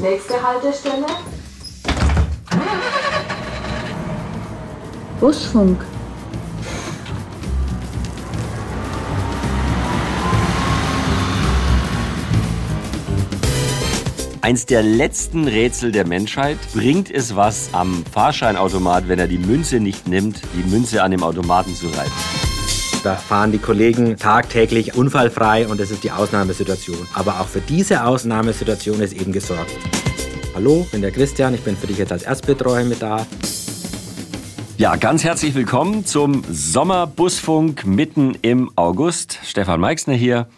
Nächste Haltestelle. Busfunk. Eins der letzten Rätsel der Menschheit. Bringt es was am Fahrscheinautomat, wenn er die Münze nicht nimmt, die Münze an dem Automaten zu reiben? Fahren die Kollegen tagtäglich unfallfrei und das ist die Ausnahmesituation. Aber auch für diese Ausnahmesituation ist eben gesorgt. Hallo, ich bin der Christian, ich bin für dich jetzt als Erstbetreuer mit da. Ja, ganz herzlich willkommen zum Sommerbusfunk mitten im August. Stefan Meixner hier.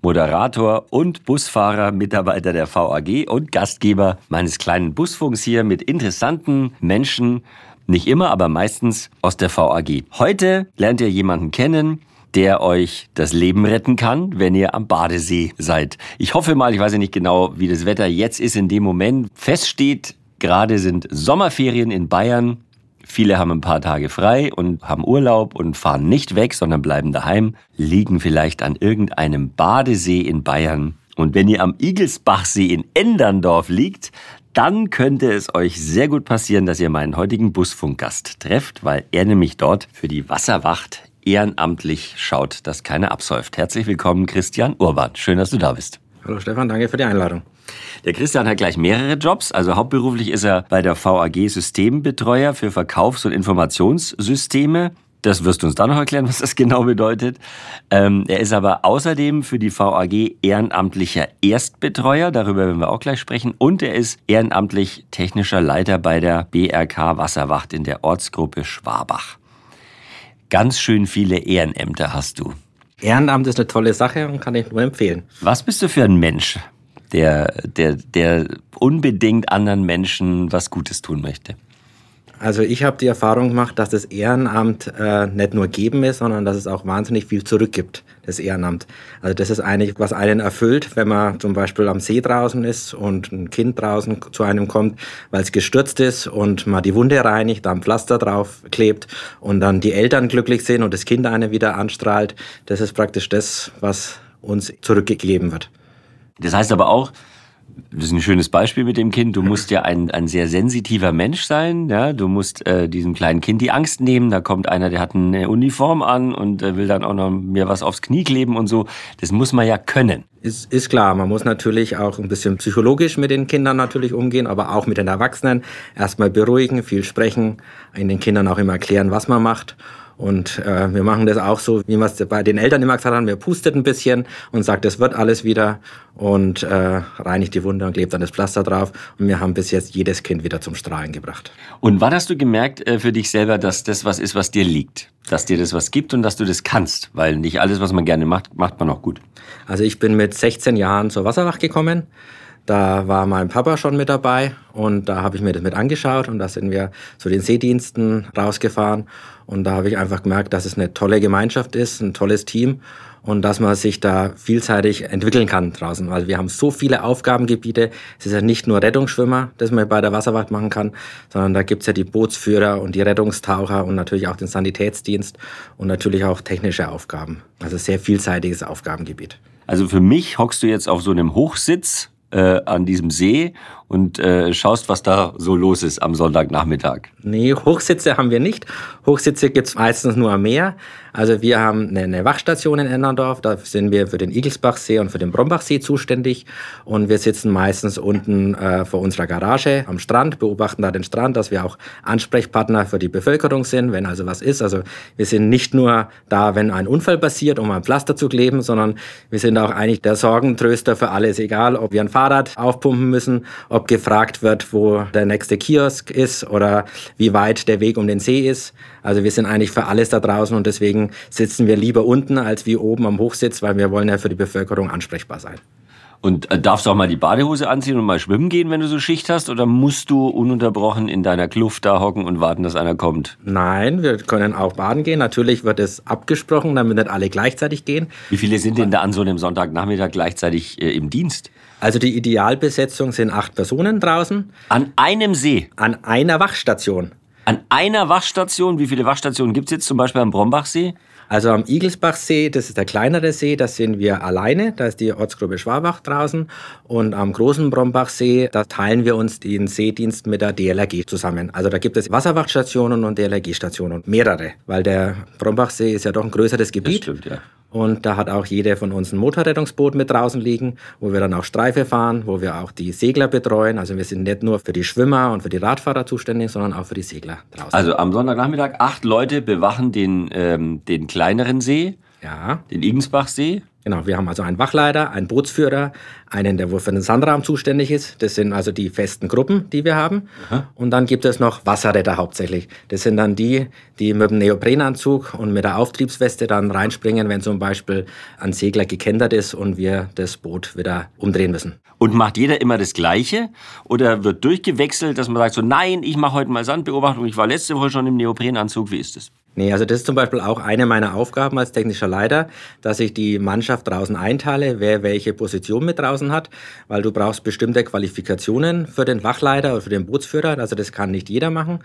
Moderator und Busfahrer, Mitarbeiter der VAG und Gastgeber meines kleinen Busfunks hier mit interessanten Menschen, nicht immer, aber meistens aus der VAG. Heute lernt ihr jemanden kennen, der euch das Leben retten kann, wenn ihr am Badesee seid. Ich hoffe mal, ich weiß ja nicht genau, wie das Wetter jetzt ist in dem Moment. Fest steht, gerade sind Sommerferien in Bayern. Viele haben ein paar Tage frei und haben Urlaub und fahren nicht weg, sondern bleiben daheim, liegen vielleicht an irgendeinem Badesee in Bayern. Und wenn ihr am Igelsbachsee in Enderndorf liegt, dann könnte es euch sehr gut passieren, dass ihr meinen heutigen Busfunkgast trefft, weil er nämlich dort für die Wasserwacht ehrenamtlich schaut, dass keiner absäuft. Herzlich willkommen, Christian Urban. Schön, dass du da bist. Hallo Stefan, danke für die Einladung. Der Christian hat gleich mehrere Jobs. Also hauptberuflich ist er bei der VAG Systembetreuer für Verkaufs- und Informationssysteme. Das wirst du uns dann noch erklären, was das genau bedeutet. Ähm, er ist aber außerdem für die VAG ehrenamtlicher Erstbetreuer, darüber werden wir auch gleich sprechen. Und er ist ehrenamtlich technischer Leiter bei der BRK Wasserwacht in der Ortsgruppe Schwabach. Ganz schön viele Ehrenämter hast du. Ehrenamt ist eine tolle Sache und kann ich nur empfehlen. Was bist du für ein Mensch, der, der, der unbedingt anderen Menschen was Gutes tun möchte? Also ich habe die Erfahrung gemacht, dass das Ehrenamt äh, nicht nur geben ist, sondern dass es auch wahnsinnig viel zurückgibt, das Ehrenamt. Also das ist eigentlich, was einen erfüllt, wenn man zum Beispiel am See draußen ist und ein Kind draußen zu einem kommt, weil es gestürzt ist und man die Wunde reinigt, da ein Pflaster drauf klebt und dann die Eltern glücklich sind und das Kind einen wieder anstrahlt. Das ist praktisch das, was uns zurückgegeben wird. Das heißt aber auch, das ist ein schönes Beispiel mit dem Kind. Du musst ja ein, ein sehr sensitiver Mensch sein. Ja? Du musst äh, diesem kleinen Kind die Angst nehmen. Da kommt einer, der hat eine Uniform an und äh, will dann auch noch mir was aufs Knie kleben und so. Das muss man ja können. Ist, ist klar, man muss natürlich auch ein bisschen psychologisch mit den Kindern natürlich umgehen, aber auch mit den Erwachsenen. Erstmal beruhigen, viel sprechen, den Kindern auch immer erklären, was man macht. Und äh, wir machen das auch so, wie wir es bei den Eltern immer gesagt haben, wir pustet ein bisschen und sagt, es wird alles wieder und äh, reinigt die Wunde und klebt dann das Pflaster drauf. Und wir haben bis jetzt jedes Kind wieder zum Strahlen gebracht. Und wann hast du gemerkt äh, für dich selber, dass das was ist, was dir liegt? Dass dir das was gibt und dass du das kannst? Weil nicht alles, was man gerne macht, macht man auch gut. Also ich bin mit 16 Jahren zur Wasserwacht gekommen. Da war mein Papa schon mit dabei und da habe ich mir das mit angeschaut und da sind wir zu den Seediensten rausgefahren und da habe ich einfach gemerkt, dass es eine tolle Gemeinschaft ist, ein tolles Team und dass man sich da vielseitig entwickeln kann draußen. Weil wir haben so viele Aufgabengebiete. Es ist ja nicht nur Rettungsschwimmer, das man bei der Wasserwacht machen kann, sondern da gibt's ja die Bootsführer und die Rettungstaucher und natürlich auch den Sanitätsdienst und natürlich auch technische Aufgaben. Also sehr vielseitiges Aufgabengebiet. Also für mich hockst du jetzt auf so einem Hochsitz äh, an diesem See und äh, schaust, was da so los ist am Sonntagnachmittag. Nee, Hochsitze haben wir nicht. Hochsitze gibt's meistens nur am Meer. Also wir haben eine, eine Wachstation in Ennerndorf, da sind wir für den Igelsbachsee und für den Brombachsee zuständig und wir sitzen meistens unten äh, vor unserer Garage am Strand, beobachten da den Strand, dass wir auch Ansprechpartner für die Bevölkerung sind, wenn also was ist. Also wir sind nicht nur da, wenn ein Unfall passiert, um ein Pflaster zu kleben, sondern wir sind auch eigentlich der Sorgentröster für alles, egal ob wir ein Fahrrad aufpumpen müssen, ob gefragt wird, wo der nächste Kiosk ist oder wie weit der Weg um den See ist. Also wir sind eigentlich für alles da draußen und deswegen sitzen wir lieber unten als wie oben am Hochsitz, weil wir wollen ja für die Bevölkerung ansprechbar sein. Und äh, darfst du auch mal die Badehose anziehen und mal schwimmen gehen, wenn du so Schicht hast? Oder musst du ununterbrochen in deiner Kluft da hocken und warten, dass einer kommt? Nein, wir können auch baden gehen. Natürlich wird es abgesprochen, damit nicht alle gleichzeitig gehen. Wie viele sind denn da an so einem Sonntagnachmittag gleichzeitig äh, im Dienst? Also die Idealbesetzung sind acht Personen draußen. An einem See? An einer Wachstation. An einer Wachstation? Wie viele Wachstationen gibt's jetzt zum Beispiel am Brombachsee? Also am Igelsbachsee, das ist der kleinere See, da sind wir alleine, da ist die Ortsgruppe Schwabach draußen. Und am großen Brombachsee, da teilen wir uns den Seedienst mit der DLRG zusammen. Also da gibt es Wasserwachtstationen und DLRG-Stationen, mehrere, weil der Brombachsee ist ja doch ein größeres Gebiet. Das stimmt, ja. Und da hat auch jeder von uns ein Motorrettungsboot mit draußen liegen, wo wir dann auch Streife fahren, wo wir auch die Segler betreuen. Also wir sind nicht nur für die Schwimmer und für die Radfahrer zuständig, sondern auch für die Segler draußen. Also am Sonntagnachmittag acht Leute bewachen den, ähm, den kleineren See, ja. den Igensbachsee. Genau, wir haben also einen Wachleiter, einen Bootsführer, einen, der wohl für den Sandraum zuständig ist. Das sind also die festen Gruppen, die wir haben. Aha. Und dann gibt es noch Wasserretter hauptsächlich. Das sind dann die, die mit dem Neoprenanzug und mit der Auftriebsweste dann reinspringen, wenn zum Beispiel ein Segler gekentert ist und wir das Boot wieder umdrehen müssen. Und macht jeder immer das Gleiche? Oder wird durchgewechselt, dass man sagt so, nein, ich mache heute mal Sandbeobachtung, ich war letzte Woche schon im Neoprenanzug, wie ist das? Nee, also das ist zum Beispiel auch eine meiner Aufgaben als technischer Leiter, dass ich die Mannschaft draußen einteile, wer welche Position mit draußen hat, weil du brauchst bestimmte Qualifikationen für den Wachleiter oder für den Bootsführer, also das kann nicht jeder machen.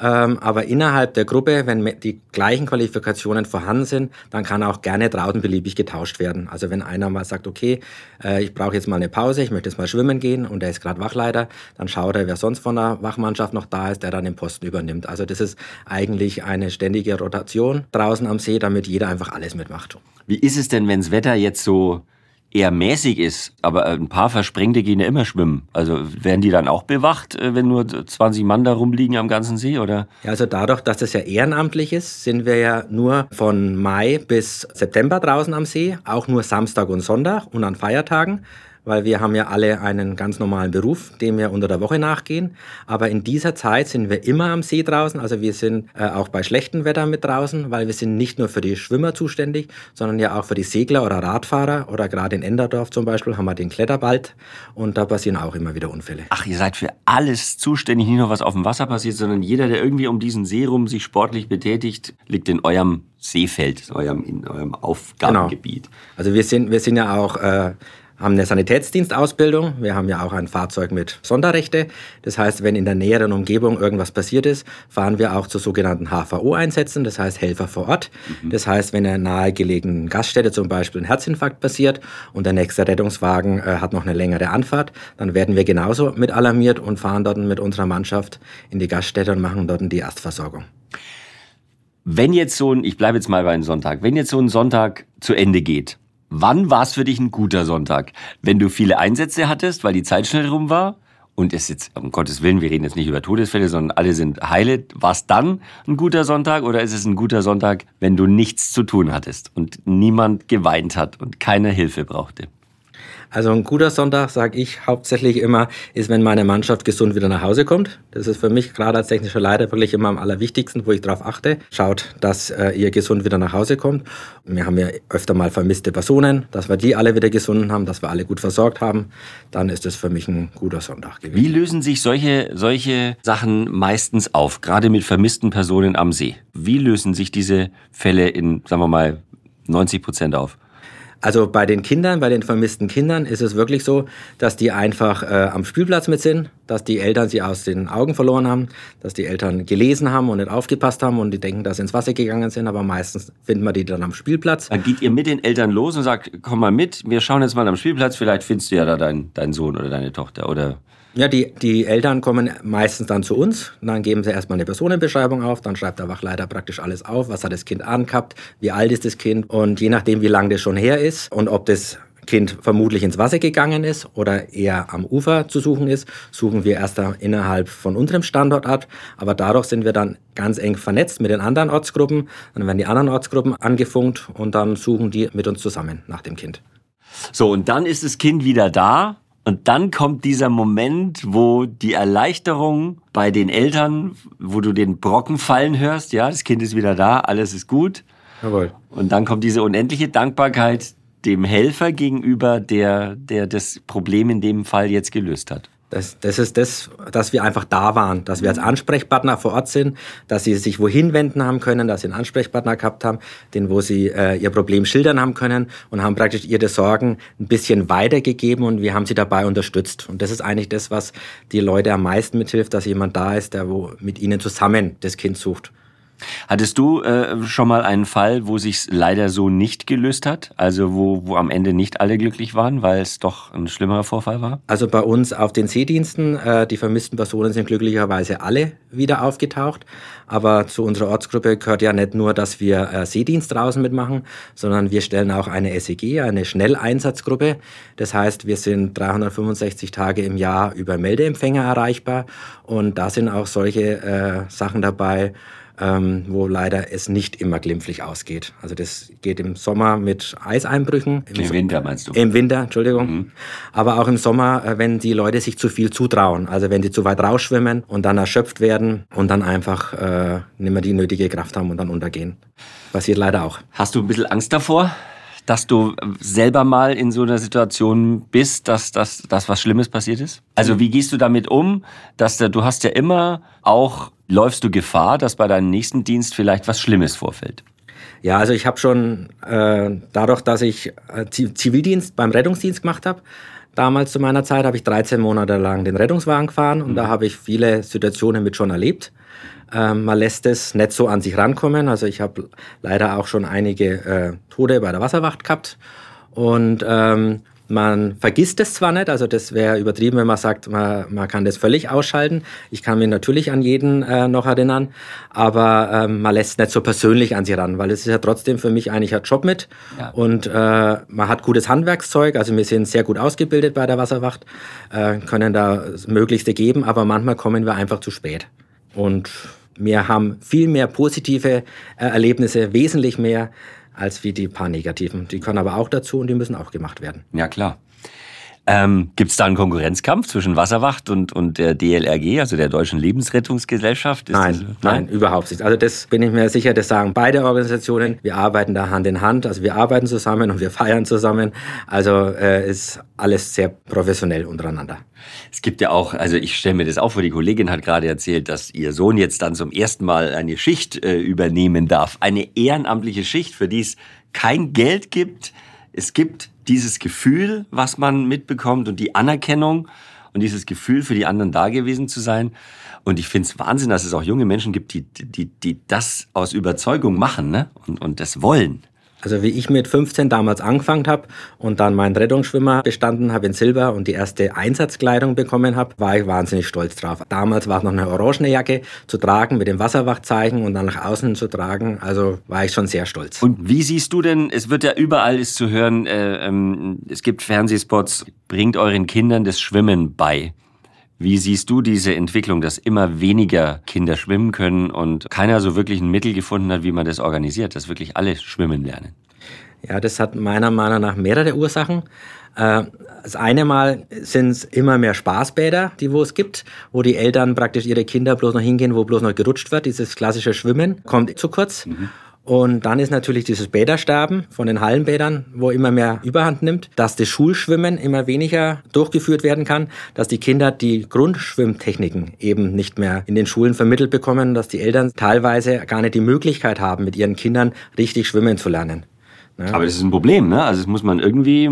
Ähm, aber innerhalb der Gruppe, wenn die gleichen Qualifikationen vorhanden sind, dann kann auch gerne draußen beliebig getauscht werden. Also wenn einer mal sagt, okay, äh, ich brauche jetzt mal eine Pause, ich möchte jetzt mal schwimmen gehen und er ist gerade Wachleiter, dann schaut er, wer sonst von der Wachmannschaft noch da ist, der dann den Posten übernimmt. Also das ist eigentlich eine ständige Rotation draußen am See, damit jeder einfach alles mitmacht. Wie ist es denn, wenns Wetter jetzt so eher mäßig ist, aber ein paar Versprengte gehen ja immer schwimmen. Also werden die dann auch bewacht, äh, wenn nur 20 Mann da rumliegen am ganzen See, oder? Ja, also dadurch, dass das ja ehrenamtlich ist, sind wir ja nur von Mai bis September draußen am See, auch nur Samstag und Sonntag und an Feiertagen weil wir haben ja alle einen ganz normalen Beruf, dem wir unter der Woche nachgehen. Aber in dieser Zeit sind wir immer am See draußen. Also wir sind äh, auch bei schlechtem Wetter mit draußen, weil wir sind nicht nur für die Schwimmer zuständig, sondern ja auch für die Segler oder Radfahrer. Oder gerade in Enderdorf zum Beispiel haben wir den Kletterwald und da passieren auch immer wieder Unfälle. Ach, ihr seid für alles zuständig, nicht nur was auf dem Wasser passiert, sondern jeder, der irgendwie um diesen See rum sich sportlich betätigt, liegt in eurem Seefeld, in eurem, in eurem Aufgabengebiet. Genau. Also wir sind, wir sind ja auch äh, haben eine Sanitätsdienstausbildung. Wir haben ja auch ein Fahrzeug mit Sonderrechte. Das heißt, wenn in der näheren Umgebung irgendwas passiert ist, fahren wir auch zu sogenannten HVO-Einsätzen, das heißt Helfer vor Ort. Mhm. Das heißt, wenn in einer nahegelegenen Gaststätte zum Beispiel ein Herzinfarkt passiert und der nächste Rettungswagen äh, hat noch eine längere Anfahrt, dann werden wir genauso mit alarmiert und fahren dort mit unserer Mannschaft in die Gaststätte und machen dort die Erstversorgung. Wenn jetzt so ein, ich bleibe jetzt mal bei einem Sonntag, wenn jetzt so ein Sonntag zu Ende geht, Wann war es für dich ein guter Sonntag? Wenn du viele Einsätze hattest, weil die Zeit schnell rum war? Und es jetzt, um Gottes Willen, wir reden jetzt nicht über Todesfälle, sondern alle sind heile. War es dann ein guter Sonntag oder ist es ein guter Sonntag, wenn du nichts zu tun hattest und niemand geweint hat und keine Hilfe brauchte? Also ein guter Sonntag, sage ich hauptsächlich immer, ist, wenn meine Mannschaft gesund wieder nach Hause kommt. Das ist für mich gerade als technischer Leiter wirklich immer am allerwichtigsten, wo ich darauf achte. Schaut, dass äh, ihr gesund wieder nach Hause kommt. Wir haben ja öfter mal vermisste Personen, dass wir die alle wieder gesund haben, dass wir alle gut versorgt haben. Dann ist das für mich ein guter Sonntag gewesen. Wie lösen sich solche, solche Sachen meistens auf, gerade mit vermissten Personen am See? Wie lösen sich diese Fälle in, sagen wir mal, 90 Prozent auf? Also bei den Kindern, bei den vermissten Kindern ist es wirklich so, dass die einfach äh, am Spielplatz mit sind, dass die Eltern sie aus den Augen verloren haben, dass die Eltern gelesen haben und nicht aufgepasst haben und die denken, dass sie ins Wasser gegangen sind, aber meistens finden wir die dann am Spielplatz. Dann geht ihr mit den Eltern los und sagt, komm mal mit, wir schauen jetzt mal am Spielplatz, vielleicht findest du ja da deinen dein Sohn oder deine Tochter oder ja, die, die Eltern kommen meistens dann zu uns. Dann geben sie erstmal eine Personenbeschreibung auf. Dann schreibt der Wachleiter praktisch alles auf. Was hat das Kind angehabt? Wie alt ist das Kind? Und je nachdem, wie lang das schon her ist und ob das Kind vermutlich ins Wasser gegangen ist oder eher am Ufer zu suchen ist, suchen wir erst innerhalb von unserem Standort ab. Aber dadurch sind wir dann ganz eng vernetzt mit den anderen Ortsgruppen. Dann werden die anderen Ortsgruppen angefunkt und dann suchen die mit uns zusammen nach dem Kind. So, und dann ist das Kind wieder da und dann kommt dieser Moment, wo die Erleichterung bei den Eltern, wo du den Brocken fallen hörst, ja, das Kind ist wieder da, alles ist gut. Jawohl. Und dann kommt diese unendliche Dankbarkeit dem Helfer gegenüber, der, der das Problem in dem Fall jetzt gelöst hat. Das, das ist das, dass wir einfach da waren, dass wir als Ansprechpartner vor Ort sind, dass sie sich wohin wenden haben können, dass sie einen Ansprechpartner gehabt haben, den wo sie äh, ihr Problem schildern haben können und haben praktisch ihre Sorgen ein bisschen weitergegeben und wir haben sie dabei unterstützt. Und das ist eigentlich das, was die Leute am meisten mithilft, dass jemand da ist, der wo mit ihnen zusammen das Kind sucht. Hattest du äh, schon mal einen Fall, wo sich leider so nicht gelöst hat? Also wo, wo am Ende nicht alle glücklich waren, weil es doch ein schlimmerer Vorfall war? Also bei uns auf den Seediensten, äh, die vermissten Personen sind glücklicherweise alle wieder aufgetaucht. Aber zu unserer Ortsgruppe gehört ja nicht nur, dass wir äh, Seedienst draußen mitmachen, sondern wir stellen auch eine SEG, eine Schnelleinsatzgruppe. Das heißt, wir sind 365 Tage im Jahr über Meldeempfänger erreichbar. Und da sind auch solche äh, Sachen dabei, ähm, wo leider es nicht immer glimpflich ausgeht. Also das geht im Sommer mit Eiseinbrüchen. Im, Im Winter meinst du? Im Winter, Entschuldigung. Mhm. Aber auch im Sommer, äh, wenn die Leute sich zu viel zutrauen. Also wenn die zu weit rausschwimmen und dann erschöpft werden und dann einfach äh, nicht mehr die nötige Kraft haben und dann untergehen. Passiert leider auch. Hast du ein bisschen Angst davor? Dass du selber mal in so einer Situation bist, dass das dass was Schlimmes passiert ist? Also wie gehst du damit um, dass du hast ja immer auch läufst du Gefahr, dass bei deinem nächsten Dienst vielleicht was Schlimmes vorfällt? Ja, also ich habe schon äh, dadurch, dass ich äh, Zivildienst beim Rettungsdienst gemacht habe, damals zu meiner Zeit habe ich 13 Monate lang den Rettungswagen gefahren und mhm. da habe ich viele Situationen mit schon erlebt. Ähm, man lässt es nicht so an sich rankommen. Also ich habe leider auch schon einige äh, Tode bei der Wasserwacht gehabt und ähm, man vergisst es zwar nicht, also das wäre übertrieben, wenn man sagt, man, man kann das völlig ausschalten. Ich kann mich natürlich an jeden äh, noch erinnern, aber ähm, man lässt nicht so persönlich an sie ran, weil es ist ja trotzdem für mich eigentlich ein Job mit ja. und äh, man hat gutes Handwerkszeug, also wir sind sehr gut ausgebildet bei der Wasserwacht, äh, können da das Möglichste geben, aber manchmal kommen wir einfach zu spät. Und wir haben viel mehr positive äh, Erlebnisse, wesentlich mehr, als wie die paar negativen. Die können aber auch dazu und die müssen auch gemacht werden. Ja, klar. Ähm, Gibt es da einen Konkurrenzkampf zwischen Wasserwacht und, und der DLRG, also der Deutschen Lebensrettungsgesellschaft? Nein, das, nein, nein, überhaupt nicht. Also das bin ich mir sicher, das sagen beide Organisationen. Wir arbeiten da Hand in Hand, also wir arbeiten zusammen und wir feiern zusammen. Also äh, ist alles sehr professionell untereinander. Es gibt ja auch, also ich stelle mir das auch vor, die Kollegin hat gerade erzählt, dass ihr Sohn jetzt dann zum ersten Mal eine Schicht äh, übernehmen darf. Eine ehrenamtliche Schicht, für die es kein Geld gibt. Es gibt dieses Gefühl, was man mitbekommt und die Anerkennung und dieses Gefühl, für die anderen da gewesen zu sein. Und ich finde es Wahnsinn, dass es auch junge Menschen gibt, die, die, die das aus Überzeugung machen ne? und, und das wollen. Also wie ich mit 15 damals angefangen habe und dann meinen Rettungsschwimmer bestanden habe in Silber und die erste Einsatzkleidung bekommen habe, war ich wahnsinnig stolz drauf. Damals war es noch eine orangene Jacke zu tragen mit dem Wasserwachzeichen und dann nach außen zu tragen. Also war ich schon sehr stolz. Und wie siehst du denn, es wird ja überall ist zu hören, äh, ähm, es gibt Fernsehspots, bringt euren Kindern das Schwimmen bei. Wie siehst du diese Entwicklung, dass immer weniger Kinder schwimmen können und keiner so wirklich ein Mittel gefunden hat, wie man das organisiert, dass wirklich alle schwimmen lernen? Ja, das hat meiner Meinung nach mehrere Ursachen. Äh, das eine Mal sind es immer mehr Spaßbäder, die wo es gibt, wo die Eltern praktisch ihre Kinder bloß noch hingehen, wo bloß noch gerutscht wird. Dieses klassische Schwimmen kommt zu kurz. Mhm. Und dann ist natürlich dieses Bädersterben von den Hallenbädern, wo immer mehr Überhand nimmt, dass das Schulschwimmen immer weniger durchgeführt werden kann, dass die Kinder die Grundschwimmtechniken eben nicht mehr in den Schulen vermittelt bekommen, dass die Eltern teilweise gar nicht die Möglichkeit haben, mit ihren Kindern richtig schwimmen zu lernen. Ja. Aber das ist ein Problem, ne? Also das muss man irgendwie,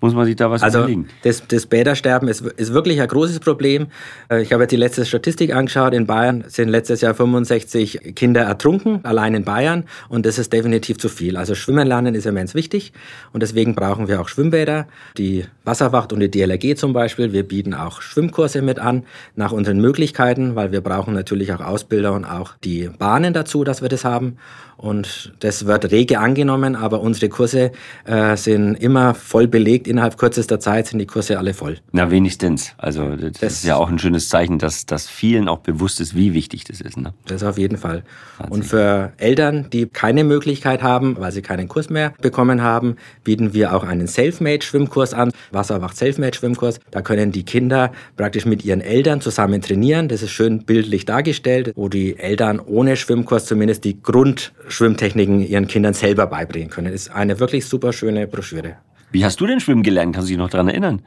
muss man sich da was also überlegen. Das, das Bädersterben ist, ist wirklich ein großes Problem. Äh, ich habe jetzt die letzte Statistik angeschaut. In Bayern sind letztes Jahr 65 Kinder ertrunken, allein in Bayern. Und das ist definitiv zu viel. Also Schwimmen lernen ist immens wichtig. Und deswegen brauchen wir auch Schwimmbäder. Die Wasserwacht und die DLRG zum Beispiel. Wir bieten auch Schwimmkurse mit an, nach unseren Möglichkeiten, weil wir brauchen natürlich auch Ausbilder und auch die Bahnen dazu, dass wir das haben. Und das wird rege angenommen, aber unsere Kurse äh, sind immer voll belegt. Innerhalb kürzester Zeit sind die Kurse alle voll. Na, wenigstens. Also das, das ist ja auch ein schönes Zeichen, dass, dass vielen auch bewusst ist, wie wichtig das ist. Ne? Das auf jeden Fall. Und für Eltern, die keine Möglichkeit haben, weil sie keinen Kurs mehr bekommen haben, bieten wir auch einen Selfmade-Schwimmkurs an. Wasserwacht Selfmade-Schwimmkurs. Da können die Kinder praktisch mit ihren Eltern zusammen trainieren. Das ist schön bildlich dargestellt, wo die Eltern ohne Schwimmkurs zumindest die Grund Schwimmtechniken ihren Kindern selber beibringen können. Ist eine wirklich super schöne Broschüre. Wie hast du denn schwimmen gelernt? Kannst du dich noch daran erinnern?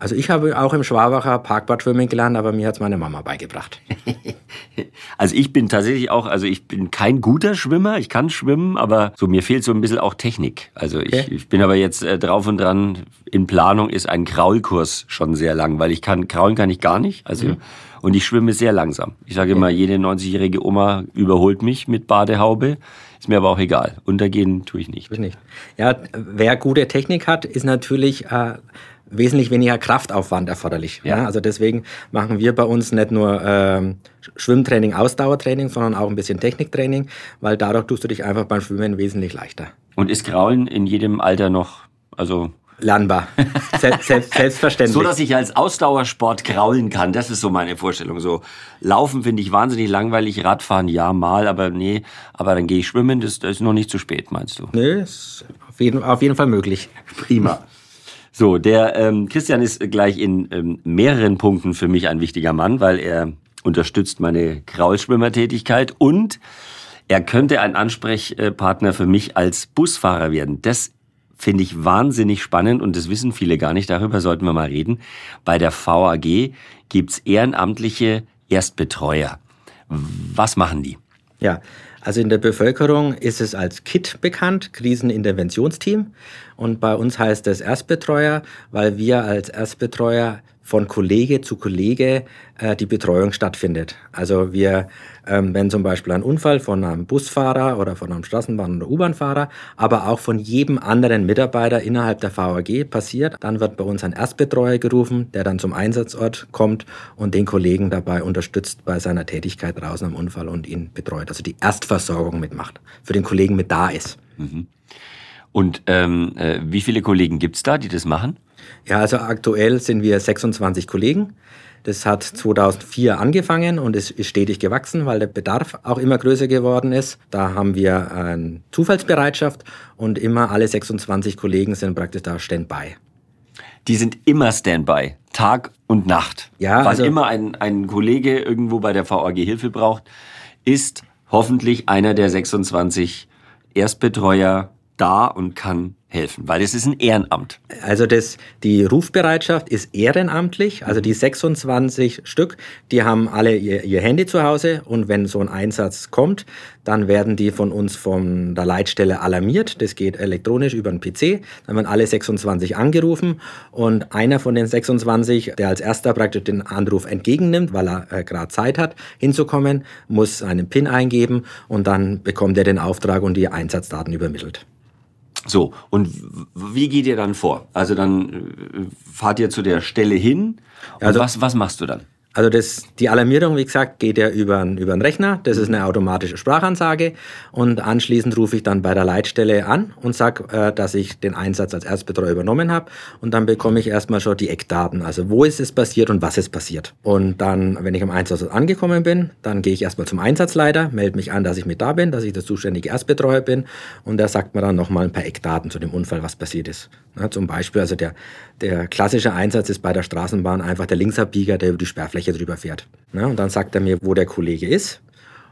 Also ich habe auch im Schwabacher Parkbad schwimmen gelernt, aber mir hat es meine Mama beigebracht. also ich bin tatsächlich auch, also ich bin kein guter Schwimmer, ich kann schwimmen, aber so mir fehlt so ein bisschen auch Technik. Also ich, okay. ich bin aber jetzt äh, drauf und dran, in Planung ist ein Kraulkurs schon sehr lang, weil ich kann, kraulen kann ich gar nicht. Also mhm. und ich schwimme sehr langsam. Ich sage immer, jede 90-jährige Oma überholt mich mit Badehaube. Ist mir aber auch egal. Untergehen tue ich nicht. nicht. Ja, wer gute Technik hat, ist natürlich äh, wesentlich weniger Kraftaufwand erforderlich. Ja. ja. Also deswegen machen wir bei uns nicht nur ähm, Schwimmtraining, Ausdauertraining, sondern auch ein bisschen Techniktraining, weil dadurch tust du dich einfach beim Schwimmen wesentlich leichter. Und ist Kraulen in jedem Alter noch, also lernbar. Selbst, selbstverständlich. So, dass ich als Ausdauersport kraulen kann, das ist so meine Vorstellung. So Laufen finde ich wahnsinnig langweilig, Radfahren ja mal, aber nee, aber dann gehe ich schwimmen, das, das ist noch nicht zu spät, meinst du? Nee, ist auf jeden, auf jeden Fall möglich. Prima. So, der ähm, Christian ist gleich in ähm, mehreren Punkten für mich ein wichtiger Mann, weil er unterstützt meine Kraulschwimmertätigkeit und er könnte ein Ansprechpartner für mich als Busfahrer werden. Das finde ich wahnsinnig spannend und das wissen viele gar nicht. Darüber sollten wir mal reden. Bei der VAG gibt's ehrenamtliche Erstbetreuer. Was machen die? Ja, also in der Bevölkerung ist es als KIT bekannt, Kriseninterventionsteam. Und bei uns heißt es Erstbetreuer, weil wir als Erstbetreuer von Kollege zu Kollege äh, die Betreuung stattfindet. Also wir, ähm, wenn zum Beispiel ein Unfall von einem Busfahrer oder von einem Straßenbahn- oder U-Bahnfahrer, aber auch von jedem anderen Mitarbeiter innerhalb der VAG passiert, dann wird bei uns ein Erstbetreuer gerufen, der dann zum Einsatzort kommt und den Kollegen dabei unterstützt bei seiner Tätigkeit draußen am Unfall und ihn betreut. Also die Erstversorgung mitmacht, für den Kollegen mit da ist. Mhm. Und ähm, äh, wie viele Kollegen gibt's da, die das machen? Ja, also aktuell sind wir 26 Kollegen. Das hat 2004 angefangen und es ist stetig gewachsen, weil der Bedarf auch immer größer geworden ist. Da haben wir eine Zufallsbereitschaft und immer alle 26 Kollegen sind praktisch da Standby. Die sind immer Standby, Tag und Nacht. Ja, Wann also immer ein, ein Kollege irgendwo bei der VAG Hilfe braucht, ist hoffentlich einer der 26 Erstbetreuer da und kann helfen, weil es ist ein Ehrenamt. Also das, die Rufbereitschaft ist ehrenamtlich, also die 26 Stück, die haben alle ihr, ihr, Handy zu Hause und wenn so ein Einsatz kommt, dann werden die von uns von der Leitstelle alarmiert. Das geht elektronisch über den PC. Dann werden alle 26 angerufen und einer von den 26, der als erster praktisch den Anruf entgegennimmt, weil er äh, gerade Zeit hat, hinzukommen, muss einen PIN eingeben und dann bekommt er den Auftrag und die Einsatzdaten übermittelt. So, und wie geht ihr dann vor? Also dann äh, fahrt ihr zu der Stelle hin und also, was, was machst du dann? Also das, die Alarmierung, wie gesagt, geht ja über, über einen Rechner. Das ist eine automatische Sprachansage. Und anschließend rufe ich dann bei der Leitstelle an und sage, äh, dass ich den Einsatz als Erstbetreuer übernommen habe. Und dann bekomme ich erstmal schon die Eckdaten. Also wo ist es passiert und was ist passiert. Und dann, wenn ich am Einsatz angekommen bin, dann gehe ich erstmal zum Einsatzleiter, melde mich an, dass ich mit da bin, dass ich der zuständige Erstbetreuer bin. Und der sagt mir dann nochmal ein paar Eckdaten zu dem Unfall, was passiert ist. Ja, zum Beispiel, also der, der klassische Einsatz ist bei der Straßenbahn einfach der Linksabbieger, der über die Sperrfläche Fläche drüber fährt. Ja, und dann sagt er mir, wo der Kollege ist.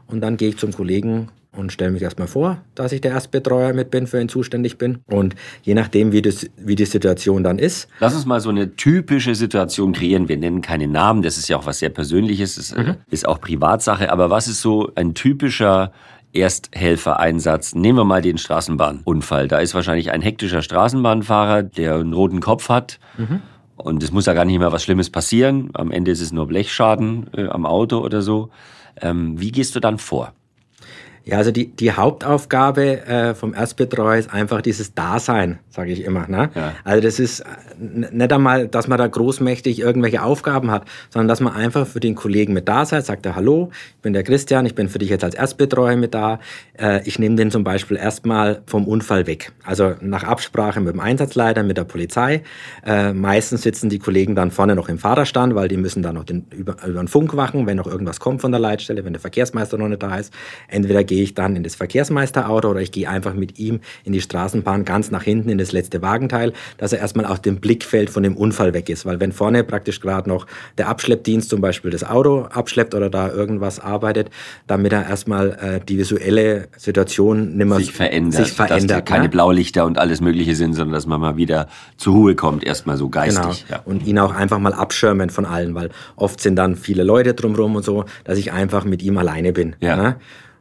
Und dann gehe ich zum Kollegen und stelle mich erstmal vor, dass ich der Erstbetreuer mit bin, für ihn zuständig bin. Und je nachdem, wie, das, wie die Situation dann ist. Lass uns mal so eine typische Situation kreieren. Wir nennen keine Namen, das ist ja auch was sehr Persönliches, das äh, mhm. ist auch Privatsache. Aber was ist so ein typischer Ersthelfereinsatz? Nehmen wir mal den Straßenbahnunfall. Da ist wahrscheinlich ein hektischer Straßenbahnfahrer, der einen roten Kopf hat. Mhm und es muss ja gar nicht mehr was Schlimmes passieren. Am Ende ist es nur Blechschaden äh, am Auto oder so. Ähm, wie gehst du dann vor? Ja, also die, die Hauptaufgabe äh, vom Erstbetreuer ist einfach dieses Dasein, sage ich immer. Ne? Ja. Also das ist nicht einmal, dass man da großmächtig irgendwelche Aufgaben hat, sondern dass man einfach für den Kollegen mit da seid, sagt er, hallo, ich bin der Christian, ich bin für dich jetzt als Erstbetreuer mit da. Äh, ich nehme den zum Beispiel erstmal vom Unfall weg. Also nach Absprache mit dem Einsatzleiter, mit der Polizei. Äh, meistens sitzen die Kollegen dann vorne noch im Fahrerstand, weil die müssen dann noch den, über, über den Funk wachen, wenn noch irgendwas kommt von der Leitstelle, wenn der Verkehrsmeister noch nicht da ist. Entweder geht gehe ich dann in das Verkehrsmeisterauto oder ich gehe einfach mit ihm in die Straßenbahn ganz nach hinten in das letzte Wagenteil, dass er erstmal aus dem Blickfeld von dem Unfall weg ist. Weil wenn vorne praktisch gerade noch der Abschleppdienst zum Beispiel das Auto abschleppt oder da irgendwas arbeitet, damit er erstmal äh, die visuelle Situation nicht mehr sich verändert, sich verändert dass keine ne? Blaulichter und alles Mögliche sind, sondern dass man mal wieder zur Ruhe kommt, erstmal so geistig. Genau. Ja. Und ihn auch einfach mal abschirmen von allen, weil oft sind dann viele Leute drumherum und so, dass ich einfach mit ihm alleine bin. Ja. Ne?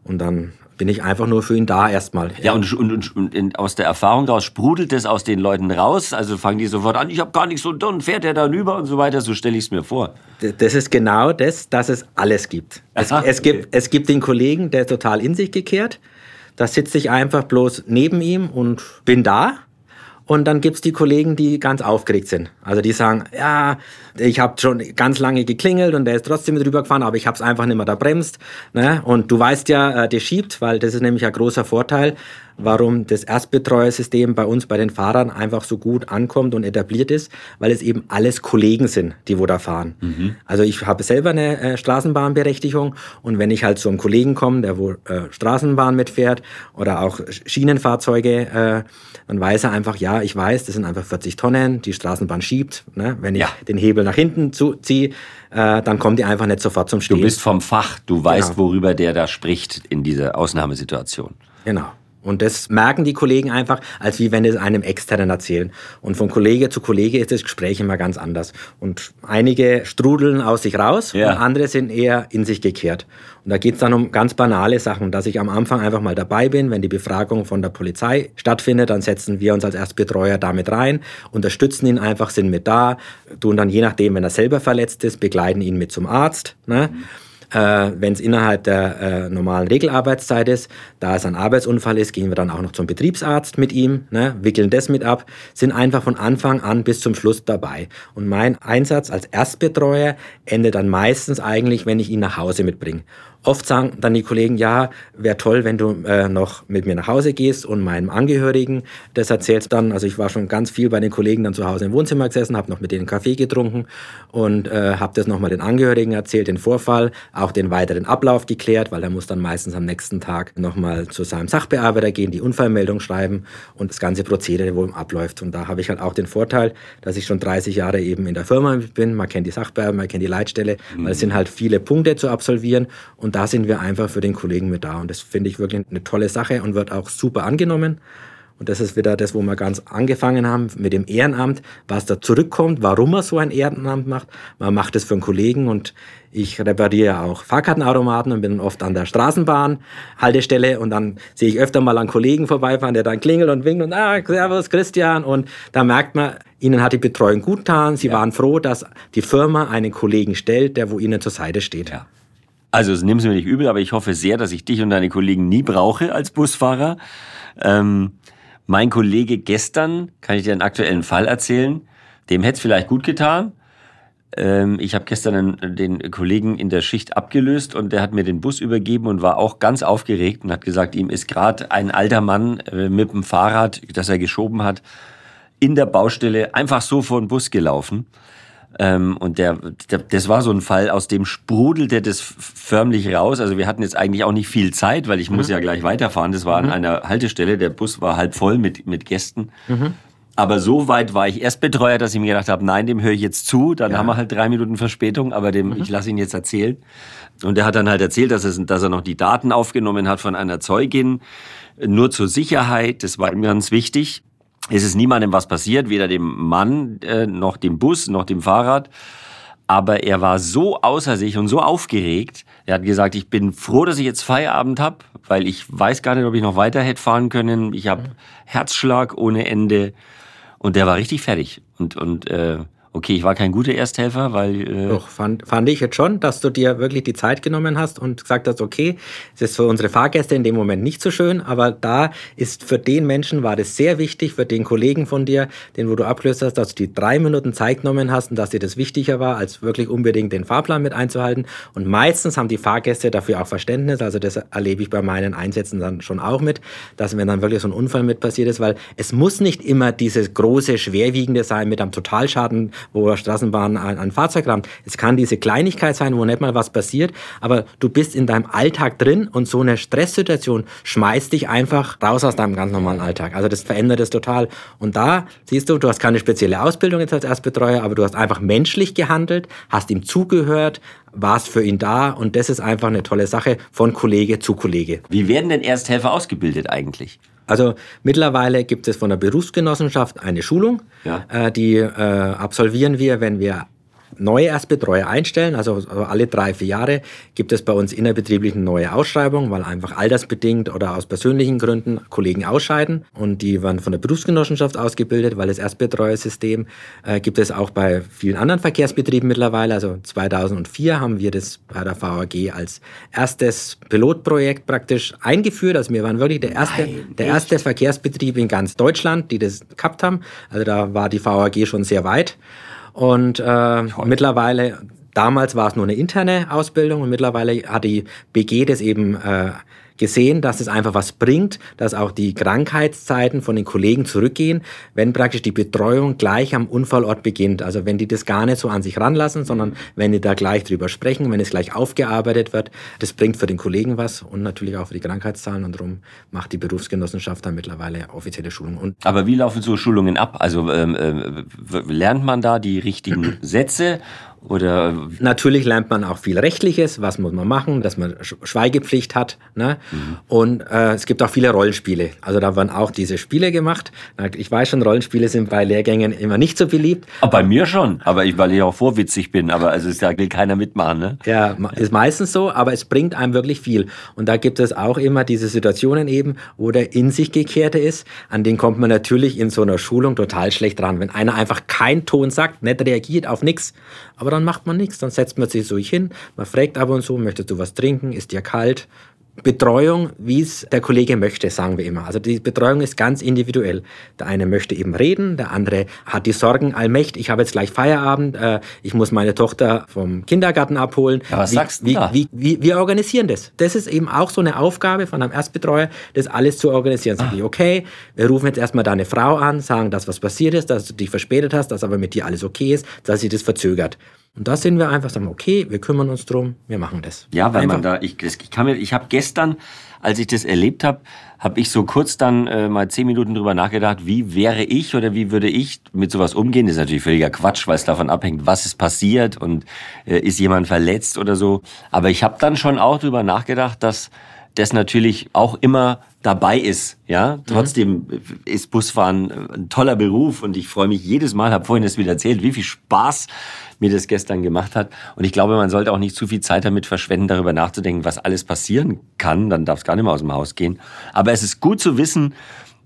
Und dann bin ich einfach nur für ihn da erstmal. Ja, und, und, und, und aus der Erfahrung daraus sprudelt es aus den Leuten raus. Also fangen die sofort an, ich habe gar nichts und dann fährt er da rüber und so weiter. So stelle ich es mir vor. Das ist genau das, dass es alles gibt. Es, Aha, es, okay. gibt es gibt den Kollegen, der ist total in sich gekehrt. Da sitze ich einfach bloß neben ihm und bin da. Und dann gibt's die Kollegen, die ganz aufgeregt sind. Also die sagen, ja, ich habe schon ganz lange geklingelt und der ist trotzdem drüber gefahren, aber ich habe es einfach nicht mehr da bremst. Ne? Und du weißt ja, äh, der schiebt, weil das ist nämlich ein großer Vorteil, warum das Erstbetreuersystem bei uns, bei den Fahrern einfach so gut ankommt und etabliert ist, weil es eben alles Kollegen sind, die wo da fahren. Also ich habe selber eine äh, Straßenbahnberechtigung und wenn ich halt zu einem Kollegen komme, der wo äh, Straßenbahn mitfährt oder auch Schienenfahrzeuge, äh, dann weiß er einfach, ja, ich weiß, das sind einfach 40 Tonnen, die Straßenbahn schiebt. Ne? Wenn ich Ja. den Hebel nach hinten ziehe, äh, dann kommt die einfach nicht sofort zum Stehen. Du bist vom Fach, du weißt, Genau. worüber der da spricht in dieser Ausnahmesituation. Genau. Und das merken die Kollegen einfach, als wie wenn es einem externen erzählen. Und von Kollege zu Kollege ist das Gespräch immer ganz anders. Und einige strudeln aus sich raus Ja. und andere sind eher in sich gekehrt. Und da geht's dann um ganz banale Sachen, dass ich am Anfang einfach mal dabei bin. Wenn die Befragung von der Polizei stattfindet, dann setzen wir uns als Erstbetreuer damit rein, unterstützen ihn einfach, sind mit da, tun dann je nachdem, wenn er selber verletzt ist, begleiten ihn mit zum Arzt. Ne? Äh, Wenn es innerhalb der äh, normalen Regelarbeitszeit ist, da es ein Arbeitsunfall ist, gehen wir dann auch noch zum Betriebsarzt mit ihm, ne, wickeln das mit ab, sind einfach von Anfang an bis zum Schluss dabei. Und mein Einsatz als Erstbetreuer endet dann meistens eigentlich, wenn ich ihn nach Hause mitbringe. Oft sagen dann die Kollegen, ja, wäre toll, wenn du äh, noch mit mir nach Hause gehst und meinem Angehörigen das erzählst dann. Also ich war schon ganz viel bei den Kollegen dann zu Hause im Wohnzimmer gesessen, habe noch mit denen Kaffee getrunken und äh, habe das nochmal den Angehörigen erzählt, den Vorfall, auch den weiteren Ablauf geklärt, weil er muss dann meistens am nächsten Tag nochmal zu seinem Sachbearbeiter gehen, die Unfallmeldung schreiben und das ganze Prozedere, wo ihm abläuft. Und da habe ich halt auch den Vorteil, dass ich schon 30 Jahre eben in der Firma bin. Man kennt die Sachbearbeiter, man kennt die Leitstelle, weil es sind halt viele Punkte zu absolvieren und da sind wir einfach für den Kollegen mit da. Und das finde ich wirklich eine tolle Sache und wird auch super angenommen. Und das ist wieder das, wo wir ganz angefangen haben mit dem Ehrenamt, was da zurückkommt, warum man so ein Ehrenamt macht. Man macht es für einen Kollegen und ich repariere auch Fahrkartenautomaten und bin oft an der Straßenbahnhaltestelle und dann sehe ich öfter mal einen Kollegen vorbeifahren, der dann klingelt und winkt und ah, servus Christian und da merkt man, ihnen hat die Betreuung gut getan. Sie waren froh, dass die Firma einen Kollegen stellt, der wo ihnen zur Seite steht. Ja. Also, es nimm's mir nicht übel, aber ich hoffe sehr, dass ich dich und deine Kollegen nie brauche als Busfahrer. Ähm, mein Kollege gestern, kann ich dir einen aktuellen Fall erzählen, dem hätte es vielleicht gut getan. Ähm, ich habe gestern einen, den Kollegen in der Schicht abgelöst und der hat mir den Bus übergeben und war auch ganz aufgeregt und hat gesagt, ihm ist gerade ein alter Mann äh, mit dem Fahrrad, das er geschoben hat, in der Baustelle einfach so vor den Bus gelaufen. Ähm, und der, der, das war so ein Fall, aus dem sprudelte das förmlich raus. Also wir hatten jetzt eigentlich auch nicht viel Zeit, weil ich muss ja gleich weiterfahren. Das war an einer Haltestelle. Der Bus war halb voll mit, mit Gästen. Aber so weit war ich Erstbetreuer, dass ich mir gedacht habe, nein, dem höre ich jetzt zu. Dann haben wir halt drei Minuten Verspätung, aber dem, ich lasse ihn jetzt erzählen. Und er hat dann halt erzählt, dass, es, dass er noch die Daten aufgenommen hat von einer Zeugin, nur zur Sicherheit. Das war ihm ganz wichtig. Es ist niemandem was passiert, weder dem Mann äh, noch dem Bus noch dem Fahrrad. Aber er war so außer sich und so aufgeregt. Er hat gesagt, ich bin froh, dass ich jetzt Feierabend habe, weil ich weiß gar nicht, ob ich noch weiter hätte fahren können. Ich habe Herzschlag ohne Ende. Und der war richtig fertig. Und, und äh, okay, ich war kein guter Ersthelfer, weil... Äh, Doch, fand, fand ich jetzt schon, dass du dir wirklich die Zeit genommen hast und gesagt hast, okay, es ist für unsere Fahrgäste in dem Moment nicht so schön, aber da ist für den Menschen war das sehr wichtig, für den Kollegen von dir, den wo du abgelöst hast, dass du die drei Minuten Zeit genommen hast und dass dir das wichtiger war, als wirklich unbedingt den Fahrplan mit einzuhalten. Und meistens haben die Fahrgäste dafür auch Verständnis, also das erlebe ich bei meinen Einsätzen dann schon auch mit, dass wenn dann wirklich so ein Unfall mit passiert ist, weil es muss nicht immer dieses große, schwerwiegende sein mit einem Totalschaden, wo Straßenbahn ein, ein Fahrzeug rammt. Es kann diese Kleinigkeit sein, wo nicht mal was passiert, aber du bist in deinem Alltag drin und so eine Stresssituation schmeißt dich einfach raus aus deinem ganz normalen Alltag. Also das verändert es total. Und da siehst du, du hast keine spezielle Ausbildung jetzt als Erstbetreuer, aber du hast einfach menschlich gehandelt, hast ihm zugehört, warst für ihn da und das ist einfach eine tolle Sache von Kollege zu Kollege. Wie werden denn Ersthelfer ausgebildet eigentlich? Also mittlerweile gibt es von der Berufsgenossenschaft eine Schulung, ja. äh, die äh, absolvieren wir, wenn wir neue Erstbetreuer einstellen. Also alle drei, vier Jahre gibt es bei uns innerbetrieblich eine neue Ausschreibung, weil einfach altersbedingt oder aus persönlichen Gründen Kollegen ausscheiden. Und die werden von der Berufsgenossenschaft ausgebildet, weil das Erstbetreuersystem äh, gibt es auch bei vielen anderen Verkehrsbetrieben mittlerweile. Also 2004 haben wir das bei der VAG als erstes Pilotprojekt praktisch eingeführt. Also wir waren wirklich der erste, Nein, der erste Verkehrsbetrieb in ganz Deutschland, die das gehabt haben. Also da war die VAG schon sehr weit. Und äh, mittlerweile, damals war es nur eine interne Ausbildung und mittlerweile hat die BG das eben äh, gesehen, dass es einfach was bringt, dass auch die Krankheitszeiten von den Kollegen zurückgehen, wenn praktisch die Betreuung gleich am Unfallort beginnt. Also wenn die das gar nicht so an sich ranlassen, sondern wenn die da gleich drüber sprechen, wenn es gleich aufgearbeitet wird, das bringt für den Kollegen was und natürlich auch für die Krankheitszahlen und darum macht die Berufsgenossenschaft da mittlerweile offizielle Schulungen. Aber wie laufen so Schulungen ab? Also ähm, äh, lernt man da die richtigen Sätze oder Natürlich lernt man auch viel Rechtliches, was muss man machen, dass man Schweigepflicht hat. Ne? Mhm. Und äh, es gibt auch viele Rollenspiele. Also da werden auch diese Spiele gemacht. Ich weiß schon, Rollenspiele sind bei Lehrgängen immer nicht so beliebt. Aber bei mir schon, aber ich, weil ich auch vorwitzig bin, aber also da will keiner mitmachen. Ne? Ja, ist meistens so, aber es bringt einem wirklich viel. Und da gibt es auch immer diese Situationen eben, wo der in sich gekehrte ist. An den kommt man natürlich in so einer Schulung total schlecht dran. Wenn einer einfach keinen Ton sagt, nicht reagiert auf nichts, aber dann macht man nichts, dann setzt man sich so hin, man fragt ab und zu, möchtest du was trinken, ist dir kalt, Betreuung, wie es der Kollege möchte, sagen wir immer. Also die Betreuung ist ganz individuell. Der eine möchte eben reden, der andere hat die Sorgen, allmächtig, ich habe jetzt gleich Feierabend, äh, ich muss meine Tochter vom Kindergarten abholen. Ja, was wie, sagst du wie, da? Wie, wie, wir organisieren das. Das ist eben auch so eine Aufgabe von einem Erstbetreuer, das alles zu organisieren. Sagen die, okay, wir rufen jetzt erstmal deine Frau an, sagen, dass was passiert ist, dass du dich verspätet hast, dass aber mit dir alles okay ist, dass sie das verzögert. Und da sind wir einfach, sagen, okay, wir kümmern uns drum, wir machen das. Ja, weil einfach. man da, ich, ich kann mir, ich habe gestern, als ich das erlebt habe, habe ich so kurz dann äh, mal zehn Minuten drüber nachgedacht, wie wäre ich oder wie würde ich mit sowas umgehen? Das ist natürlich völliger Quatsch, weil es davon abhängt, was ist passiert und äh, ist jemand verletzt oder so. Aber ich habe dann schon auch drüber nachgedacht, dass das natürlich auch immer dabei ist. Ja, trotzdem mhm. ist Busfahren ein toller Beruf und ich freue mich jedes Mal. Habe vorhin das wieder erzählt, wie viel Spaß mir das gestern gemacht hat. Und ich glaube, man sollte auch nicht zu viel Zeit damit verschwenden, darüber nachzudenken, was alles passieren kann. Dann darf es gar nicht mehr aus dem Haus gehen. Aber es ist gut zu wissen,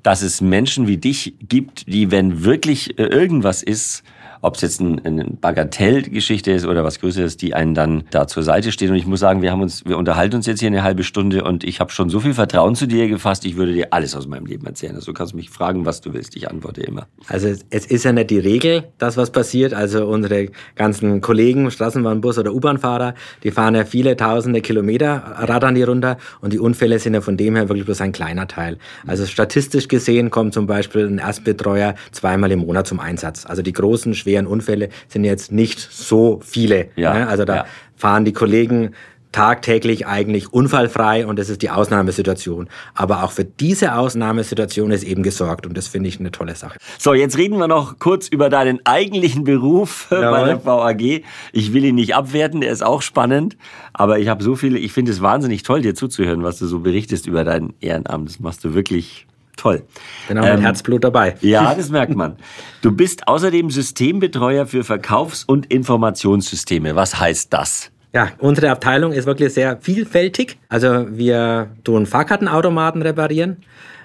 dass es Menschen wie dich gibt, die, wenn wirklich irgendwas ist, ob es jetzt ein, eine Bagatellgeschichte ist oder was Größeres, die einen dann da zur Seite stehen. Und ich muss sagen, wir haben uns, wir unterhalten uns jetzt hier eine halbe Stunde und ich habe schon so viel Vertrauen zu dir gefasst, ich würde dir alles aus meinem Leben erzählen. Also du kannst mich fragen, was du willst. Ich antworte immer. Also es ist ja nicht die Regel, dass was passiert. Also unsere ganzen Kollegen, Straßenbahnbus- oder U-Bahnfahrer, die fahren ja viele tausende Kilometer, radern die runter und die Unfälle sind ja von dem her wirklich bloß ein kleiner Teil. Also statistisch gesehen kommt zum Beispiel ein Erstbetreuer zweimal im Monat zum Einsatz. Also die großen, schweren Unfälle sind jetzt nicht so viele. Ja, ne? Also da ja. fahren die Kollegen tagtäglich eigentlich unfallfrei und das ist die Ausnahmesituation. Aber auch für diese Ausnahmesituation ist eben gesorgt und das finde ich eine tolle Sache. So, jetzt reden wir noch kurz über deinen eigentlichen Beruf Jawohl. bei der VAG. Ich will ihn nicht abwerten, der ist auch spannend, aber ich habe so viele, ich finde es wahnsinnig toll, dir zuzuhören, was du so berichtest über dein Ehrenamt. Das machst du wirklich Toll. Genau, mit ähm, Herzblut dabei. Ja, das merkt man. Du bist außerdem Systembetreuer für Verkaufs- und Informationssysteme. Was heißt das? Ja, unsere Abteilung ist wirklich sehr vielfältig. Also wir tun Fahrkartenautomaten reparieren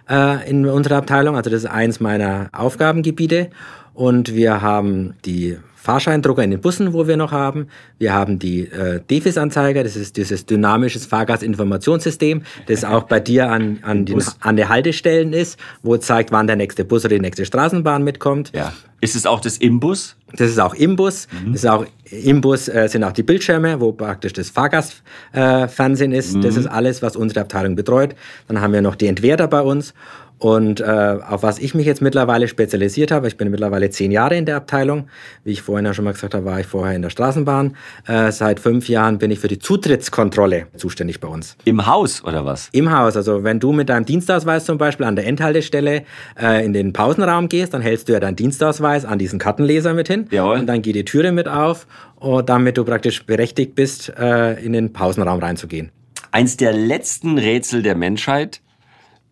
äh, in unserer Abteilung. Also das ist eins meiner Aufgabengebiete. Und wir haben die Fahrscheindrucker in den Bussen, wo wir noch haben. Wir haben die äh, DEFIS-Anzeiger, das ist dieses dynamisches Fahrgastinformationssystem, das auch bei dir an, an, den, an der Haltestellen ist, wo es zeigt, wann der nächste Bus oder die nächste Straßenbahn mitkommt. Ja. Ist es auch das Imbus? Das ist auch Imbus. Mhm. Das ist auch Imbus äh, sind auch die Bildschirme, wo praktisch das Fahrgastfernsehen äh, ist. Mhm. Das ist alles, was unsere Abteilung betreut. Dann haben wir noch die Entwerter bei uns Und äh, auf was ich mich jetzt mittlerweile spezialisiert habe, ich bin mittlerweile zehn Jahre in der Abteilung. Wie ich vorhin ja schon mal gesagt habe, war ich vorher in der Straßenbahn. Äh, seit fünf Jahren bin ich für die Zutrittskontrolle zuständig bei uns. Im Haus oder was? Im Haus. Also wenn du mit deinem Dienstausweis zum Beispiel an der Endhaltestelle äh, in den Pausenraum gehst, dann hältst du ja deinen Dienstausweis an diesen Kartenleser mit hin. Jawohl. Und dann geht die Türe mit auf, und damit du praktisch berechtigt bist, äh, in den Pausenraum reinzugehen. Eins der letzten Rätsel der Menschheit.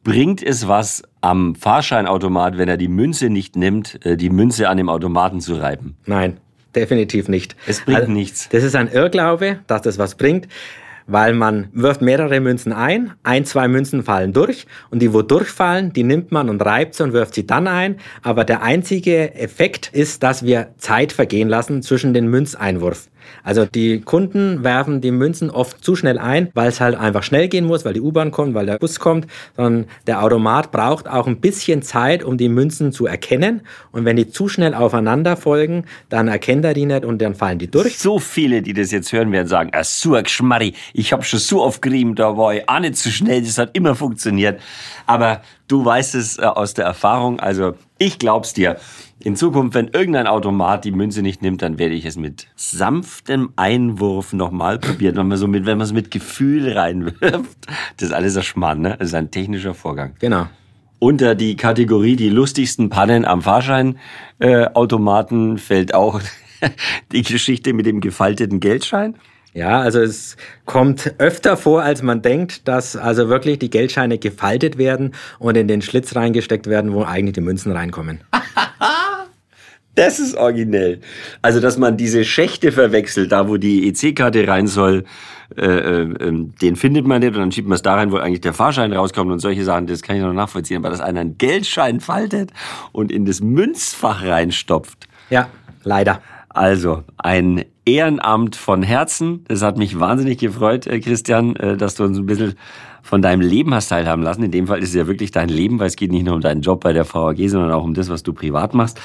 Bringt es was am Fahrscheinautomat, wenn er die Münze nicht nimmt, äh, die Münze an dem Automaten zu reiben? Nein, definitiv nicht. Es bringt nichts. Das ist ein Irrglaube, dass das was bringt, weil man wirft mehrere Münzen ein, ein, zwei Münzen fallen durch und die, wo durchfallen, die nimmt man und reibt sie und wirft sie dann ein. Aber der einzige Effekt ist, dass wir Zeit vergehen lassen zwischen den Münzeinwurf. Also die Kunden werfen die Münzen oft zu schnell ein, weil es halt einfach schnell gehen muss, weil die U-Bahn kommt, weil der Bus kommt, sondern der Automat braucht auch ein bisschen Zeit, um die Münzen zu erkennen. Und wenn die zu schnell aufeinander folgen, dann erkennt er die nicht und dann fallen die durch. So viele, die das jetzt hören, werden sagen, ah, so ein Geschmarri, ich habe schon so oft gerieben, da war ich auch nicht zu schnell, das hat immer funktioniert. Aber du weißt es äh, aus der Erfahrung, also ich glaub's dir. In Zukunft, wenn irgendein Automat die Münze nicht nimmt, dann werde ich es mit sanftem Einwurf nochmal probieren. Wenn man so mit, wenn man es mit Gefühl reinwirft. Das ist alles ein Schmarrn, ne? Das ist ein technischer Vorgang. Genau. Unter die Kategorie die lustigsten Pannen am Fahrscheinautomaten äh, fällt auch die Geschichte mit dem gefalteten Geldschein. Ja, also es kommt öfter vor, als man denkt, dass also wirklich die Geldscheine gefaltet werden und in den Schlitz reingesteckt werden, wo eigentlich die Münzen reinkommen. Das ist originell. Also, dass man diese Schächte verwechselt, da wo die EC-Karte rein soll, äh, äh, den findet man nicht und dann schiebt man es da rein, wo eigentlich der Fahrschein rauskommt und solche Sachen, das kann ich noch nachvollziehen. Aber dass einer einen Geldschein faltet und in das Münzfach reinstopft. Ja, leider. Also, ein Ehrenamt von Herzen. Das hat mich wahnsinnig gefreut, äh, Christian, äh, dass du uns ein bisschen von deinem Leben hast teilhaben lassen. In dem Fall ist es ja wirklich dein Leben, weil es geht nicht nur um deinen Job bei der VAG, sondern auch um das, was du privat machst.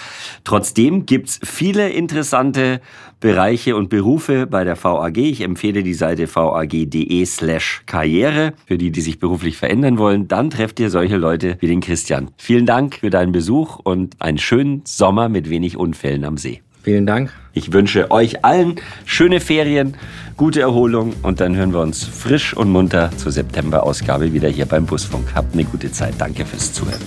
Trotzdem gibt's viele interessante Bereiche und Berufe bei der VAG. Ich empfehle die Seite vag.de slash Karriere für die, die sich beruflich verändern wollen. Dann trefft ihr solche Leute wie den Christian. Vielen Dank für deinen Besuch und einen schönen Sommer mit wenig Unfällen am See. Vielen Dank. Ich wünsche euch allen schöne Ferien, gute Erholung und dann hören wir uns frisch und munter zur September-Ausgabe wieder hier beim Busfunk. Habt eine gute Zeit. Danke fürs Zuhören.